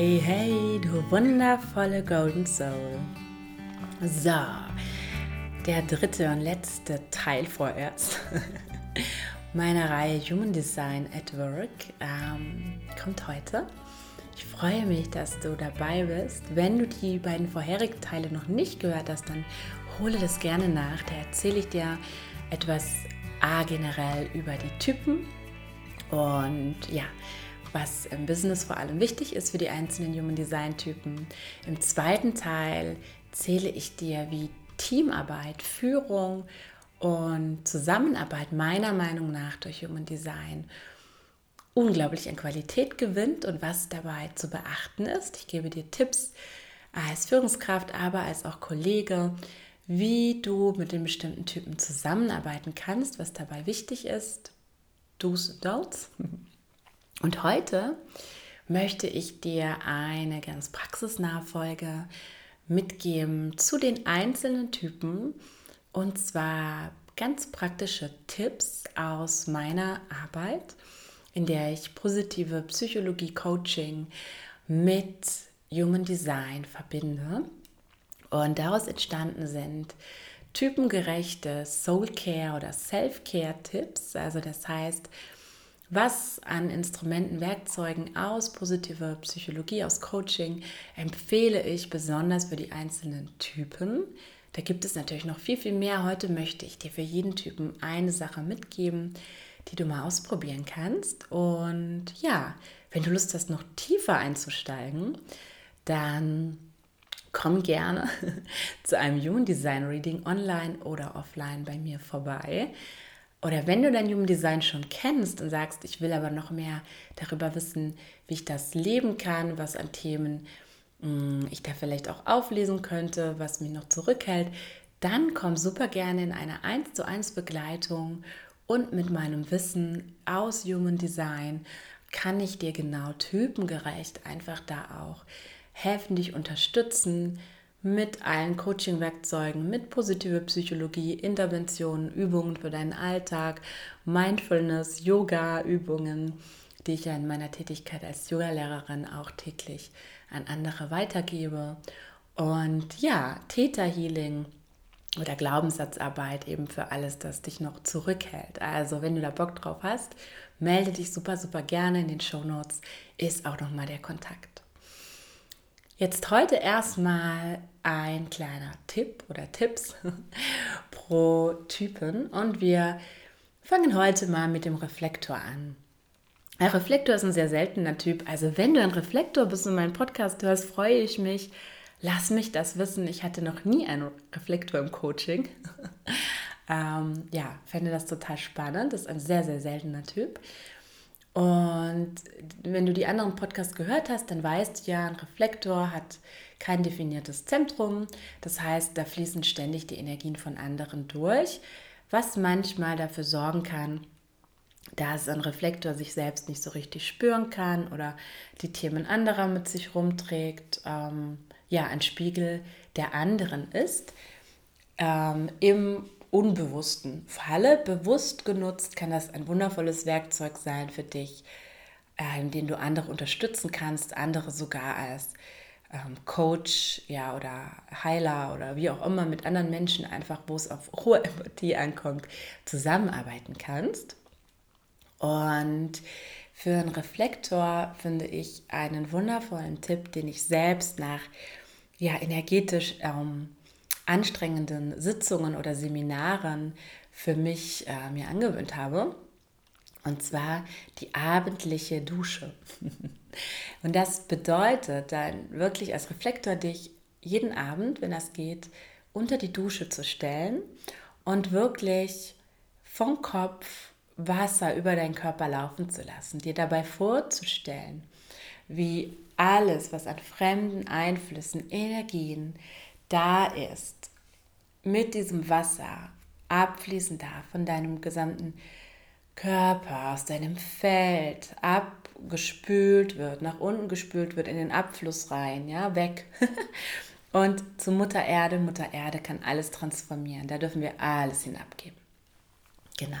Hey, hey, du wundervolle Golden Soul. So, der dritte und letzte Teil vorerst meiner Reihe Human Design at Work ähm, kommt heute. Ich freue mich, dass du dabei bist. Wenn du die beiden vorherigen Teile noch nicht gehört hast, dann hole das gerne nach. Da erzähle ich dir etwas A generell über die Typen und ja, was im Business vor allem wichtig ist für die einzelnen Human Design Typen. Im zweiten Teil zähle ich dir, wie Teamarbeit, Führung und Zusammenarbeit meiner Meinung nach durch Human Design unglaublich an Qualität gewinnt und was dabei zu beachten ist. Ich gebe dir Tipps als Führungskraft, aber als auch Kollege, wie du mit den bestimmten Typen zusammenarbeiten kannst, was dabei wichtig ist. Do's und Don'ts. Und heute möchte ich dir eine ganz praxisnahe Folge mitgeben zu den einzelnen Typen und zwar ganz praktische Tipps aus meiner Arbeit, in der ich positive Psychologie Coaching mit Human Design verbinde. Und daraus entstanden sind typengerechte Soul Care oder Self Care Tipps. Also das heißt, was an Instrumenten, Werkzeugen aus positiver Psychologie, aus Coaching empfehle ich besonders für die einzelnen Typen. Da gibt es natürlich noch viel, viel mehr. Heute möchte ich dir für jeden Typen eine Sache mitgeben, die du mal ausprobieren kannst. Und ja, wenn du Lust hast, noch tiefer einzusteigen, dann komm gerne zu einem Human Design Reading online oder offline bei mir vorbei. Oder wenn du dein Human Design schon kennst und sagst, ich will aber noch mehr darüber wissen, wie ich das leben kann, was an Themen hm, ich da vielleicht auch auflesen könnte, was mich noch zurückhält, dann komm super gerne in eine 1 zu 1 Begleitung und mit meinem Wissen aus Human Design kann ich dir genau typengerecht einfach da auch helfen, dich unterstützen, mit allen Coaching-Werkzeugen, mit positive Psychologie, Interventionen, Übungen für deinen Alltag, Mindfulness, Yoga-Übungen, die ich ja in meiner Tätigkeit als Yoga-Lehrerin auch täglich an andere weitergebe. Und ja, Theta-Healing oder Glaubenssatzarbeit eben für alles, das dich noch zurückhält. Also, wenn du da Bock drauf hast, melde dich super, super gerne in den Show Notes. Ist auch nochmal der Kontakt. Jetzt heute erstmal ein kleiner Tipp oder Tipps pro Typen und wir fangen heute mal mit dem Reflektor an. Ein Reflektor ist ein sehr seltener Typ. Also wenn du ein Reflektor bist und meinen Podcast hörst, freue ich mich. Lass mich das wissen. Ich hatte noch nie einen Reflektor im Coaching. ähm, ja, fände das total spannend. Das ist ein sehr, sehr seltener Typ. Und wenn du die anderen Podcasts gehört hast, dann weißt du ja, ein Reflektor hat kein definiertes Zentrum. Das heißt, da fließen ständig die Energien von anderen durch, was manchmal dafür sorgen kann, dass ein Reflektor sich selbst nicht so richtig spüren kann oder die Themen anderer mit sich rumträgt. Ähm, ja, ein Spiegel der anderen ist. Ähm, Im unbewussten Falle. Bewusst genutzt kann das ein wundervolles Werkzeug sein für dich, in dem du andere unterstützen kannst, andere sogar als ähm, Coach ja, oder Heiler oder wie auch immer mit anderen Menschen einfach, wo es auf hohe Empathie ankommt, zusammenarbeiten kannst. Und für einen Reflektor finde ich einen wundervollen Tipp, den ich selbst nach ja, energetisch ähm, anstrengenden Sitzungen oder Seminaren für mich äh, mir angewöhnt habe. Und zwar die abendliche Dusche. Und das bedeutet dann wirklich als Reflektor dich jeden Abend, wenn das geht, unter die Dusche zu stellen und wirklich vom Kopf Wasser über deinen Körper laufen zu lassen, dir dabei vorzustellen, wie alles, was an fremden Einflüssen, Energien, da ist, mit diesem Wasser abfließen darf von deinem gesamten Körper, aus deinem Feld, abgespült wird, nach unten gespült wird, in den Abfluss rein, ja, weg. Und zu Mutter Erde, Mutter Erde kann alles transformieren. Da dürfen wir alles hinabgeben. Genau.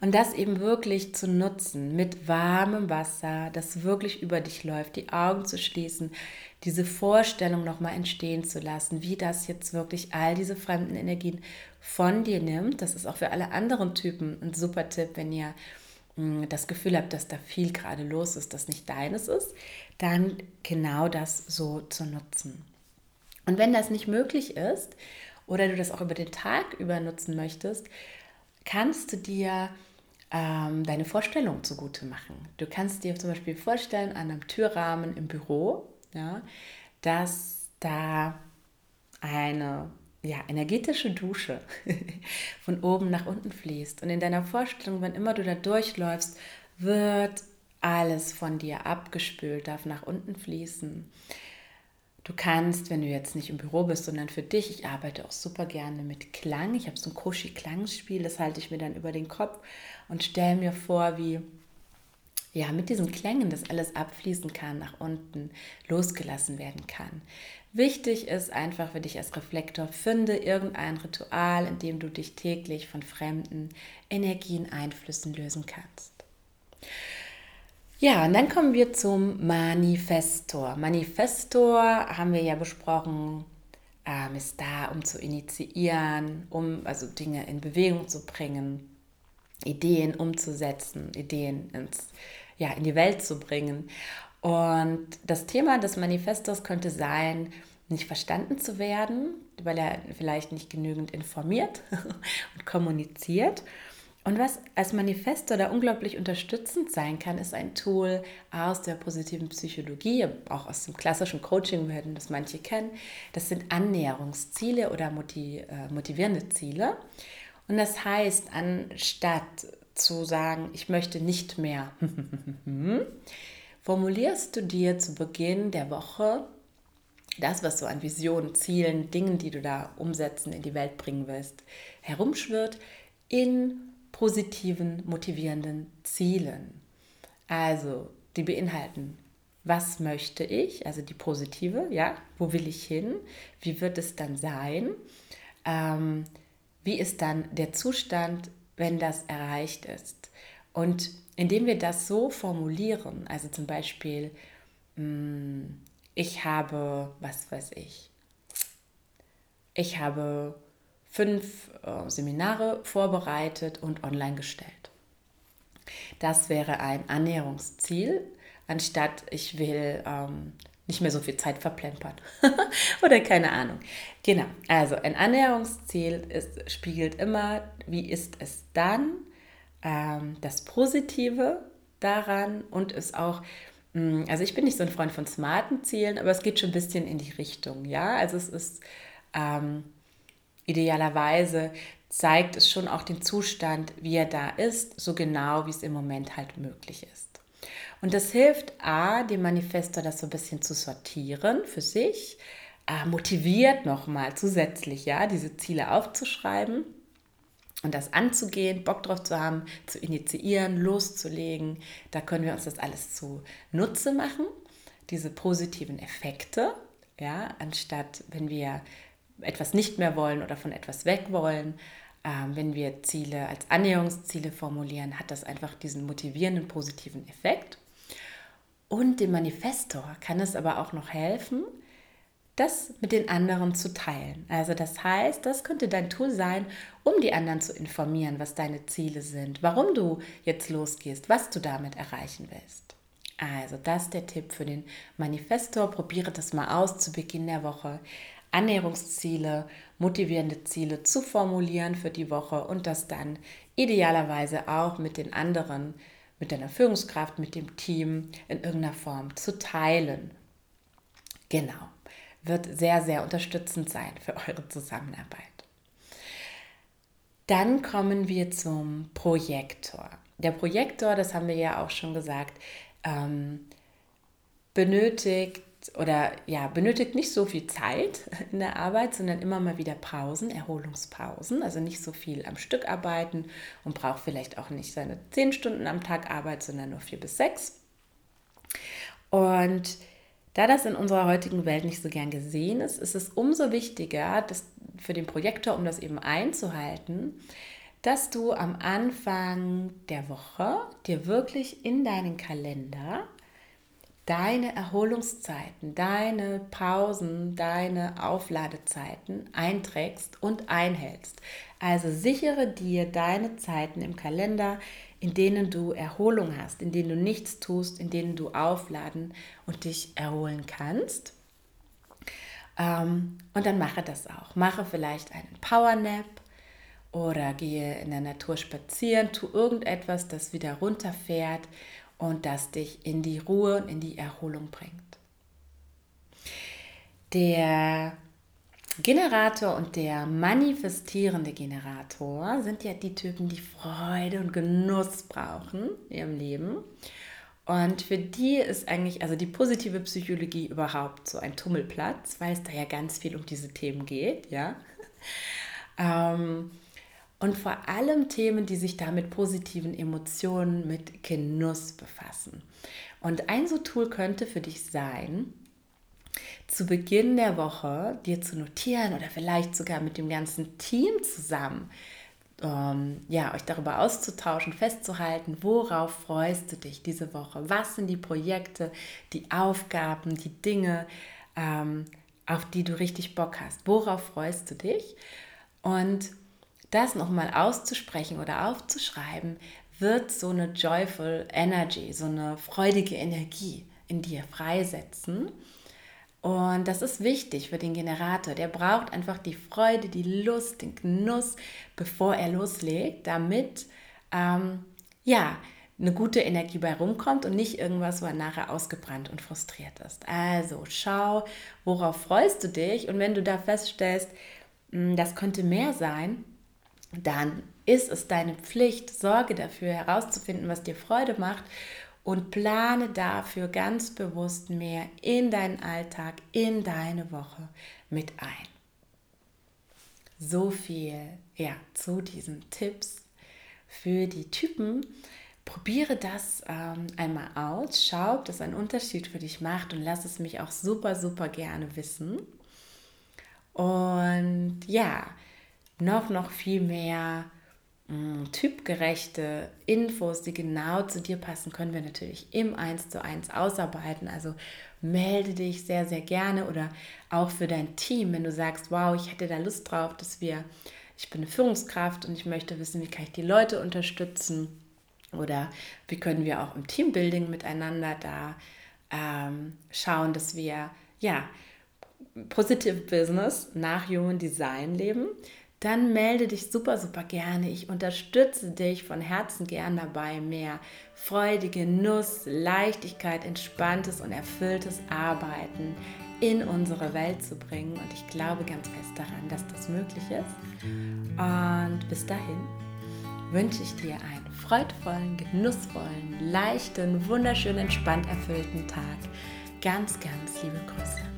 Und das eben wirklich zu nutzen mit warmem Wasser, das wirklich über dich läuft, die Augen zu schließen, diese Vorstellung nochmal entstehen zu lassen, wie das jetzt wirklich all diese fremden Energien von dir nimmt. Das ist auch für alle anderen Typen ein super Tipp, wenn ihr hm, das Gefühl habt, dass da viel gerade los ist, das nicht deines ist, dann genau das so zu nutzen. Und wenn das nicht möglich ist oder du das auch über den Tag über nutzen möchtest, kannst du dir ähm, deine Vorstellung zugute machen. Du kannst dir zum Beispiel vorstellen, an einem Türrahmen im Büro, ja, dass da eine ja, energetische Dusche von oben nach unten fließt. Und in deiner Vorstellung, wenn immer du da durchläufst, wird alles von dir abgespült, darf nach unten fließen. Du kannst, wenn du jetzt nicht im Büro bist, sondern für dich, ich arbeite auch super gerne mit Klang. Ich habe so ein Koshi-Klangspiel, das halte ich mir dann über den Kopf und stelle mir vor, wie ja, mit diesen Klängen das alles abfließen kann, nach unten losgelassen werden kann. Wichtig ist einfach für dich als Reflektor, finde irgendein Ritual, in dem du dich täglich von fremden Energien, Einflüssen lösen kannst. Ja, und dann kommen wir zum Manifestor. Manifestor haben wir ja besprochen, ähm, ist da, um zu initiieren, um also Dinge in Bewegung zu bringen, Ideen umzusetzen, Ideen ins, ja, in die Welt zu bringen. Und das Thema des Manifestos könnte sein, nicht verstanden zu werden, weil er vielleicht nicht genügend informiert und kommuniziert und was als Manifesto da unglaublich unterstützend sein kann, ist ein Tool aus der positiven Psychologie, auch aus dem klassischen Coaching werden das manche kennen. Das sind Annäherungsziele oder äh, motivierende Ziele. Und das heißt, anstatt zu sagen, ich möchte nicht mehr, formulierst du dir zu Beginn der Woche das, was so an Visionen, Zielen, Dingen, die du da umsetzen, in die Welt bringen willst, herumschwirrt, in positiven, motivierenden Zielen. Also, die beinhalten, was möchte ich, also die positive, ja, wo will ich hin, wie wird es dann sein, ähm, wie ist dann der Zustand, wenn das erreicht ist. Und indem wir das so formulieren, also zum Beispiel, hm, ich habe, was weiß ich, ich habe fünf äh, Seminare vorbereitet und online gestellt. Das wäre ein Annäherungsziel, anstatt ich will ähm, nicht mehr so viel Zeit verplempern oder keine Ahnung. Genau, also ein Annäherungsziel ist, spiegelt immer, wie ist es dann, ähm, das Positive daran und ist auch, mh, mm, also ich bin nicht so ein Freund von smarten Zielen, aber es geht schon ein bisschen in die Richtung, ja, also es ist... Ähm, idealerweise zeigt es schon auch den Zustand, wie er da ist, so genau wie es im Moment halt möglich ist. Und das hilft A, dem Manifestor das so ein bisschen zu sortieren für sich, äh, motiviert nochmal zusätzlich, ja, diese Ziele aufzuschreiben und das anzugehen, Bock drauf zu haben, zu initiieren, loszulegen. Da können wir uns das alles zu Nutze machen, diese positiven Effekte, ja, anstatt wenn wir etwas nicht mehr wollen oder von etwas weg wollen. Ähm, wenn wir Ziele als Annäherungsziele formulieren, hat das einfach diesen motivierenden positiven Effekt. Und dem Manifestor kann es aber auch noch helfen, das mit den anderen zu teilen. Also das heißt, das könnte dein Tool sein, um die anderen zu informieren, was deine Ziele sind, warum du jetzt losgehst, was du damit erreichen willst. Also das ist der Tipp für den Manifestor. Probiere das mal aus zu Beginn der Woche. Annäherungsziele, motivierende Ziele zu formulieren für die Woche und das dann idealerweise auch mit den anderen, mit deiner Führungskraft, mit dem Team in irgendeiner Form zu teilen. Genau, wird sehr, sehr unterstützend sein für eure Zusammenarbeit. Dann kommen wir zum Projektor. Der Projektor, das haben wir ja auch schon gesagt, ähm, benötigt oder ja, benötigt nicht so viel Zeit in der Arbeit, sondern immer mal wieder Pausen, Erholungspausen. Also nicht so viel am Stück arbeiten und braucht vielleicht auch nicht seine zehn Stunden am Tag Arbeit, sondern nur vier bis sechs. Und da das in unserer heutigen Welt nicht so gern gesehen ist, ist es umso wichtiger, dass für den Projektor, um das eben einzuhalten, dass du am Anfang der Woche dir wirklich in deinen Kalender deine Erholungszeiten, deine Pausen, deine Aufladezeiten einträgst und einhältst. Also sichere dir deine Zeiten im Kalender, in denen du Erholung hast, in denen du nichts tust, in denen du aufladen und dich erholen kannst. Ähm, und dann mache das auch. Mache vielleicht einen Power Nap oder gehe in der Natur spazieren, tu irgendetwas, das wieder runterfährt und das dich in die Ruhe und in die Erholung bringt. Der Generator und der manifestierende Generator sind ja die Typen, die Freude und Genuss brauchen in ihrem Leben. Und für die ist eigentlich, also die positive Psychologie überhaupt so ein Tummelplatz, weil es da ja ganz viel um diese Themen geht, ja. Ähm, und vor allem Themen, die sich da mit positiven Emotionen, mit Genuss befassen. Und ein so Tool könnte für dich sein, zu Beginn der Woche dir zu notieren oder vielleicht sogar mit dem ganzen Team zusammen, ähm, ja, euch darüber auszutauschen, festzuhalten, worauf freust du dich diese Woche? Was sind die Projekte, die Aufgaben, die Dinge, ähm, auf die du richtig Bock hast? Worauf freust du dich? Und das nochmal auszusprechen oder aufzuschreiben, wird so eine joyful energy, so eine freudige Energie in dir freisetzen. Und das ist wichtig für den Generator. Der braucht einfach die Freude, die Lust, den Genuss, bevor er loslegt, damit ähm, ja eine gute Energie bei rumkommt und nicht irgendwas, wo er nachher ausgebrannt und frustriert ist. Also schau, worauf freust du dich und wenn du da feststellst, hm, das könnte mehr sein, dann ist es deine Pflicht, Sorge dafür herauszufinden, was dir Freude macht und plane dafür ganz bewusst mehr in deinen Alltag, in deine Woche mit ein. So viel ja, zu diesen Tipps für die Typen. Probiere das ähm, einmal aus, schau, ob das einen Unterschied für dich macht und lass es mich auch super, super gerne wissen. Und ja, noch, noch viel mehr mh, mm, typgerechte Infos, die genau zu dir passen, können wir natürlich im 1 zu 1 ausarbeiten. Also melde dich sehr, sehr gerne oder auch für dein Team, wenn du sagst, wow, ich hätte da Lust drauf, dass wir, ich bin eine Führungskraft und ich möchte wissen, wie kann ich die Leute unterstützen oder wie können wir auch im Teambuilding miteinander da ähm, schauen, dass wir ja Positive Business nach Human Design leben dann melde dich super, super gerne. Ich unterstütze dich von Herzen gern dabei, mehr Freude, Genuss, Leichtigkeit, entspanntes und erfülltes Arbeiten in unsere Welt zu bringen. Und ich glaube ganz fest daran, dass das möglich ist. Und bis dahin wünsche ich dir einen freudvollen, genussvollen, leichten, wunderschön entspannt erfüllten Tag. Ganz, ganz liebe Grüße.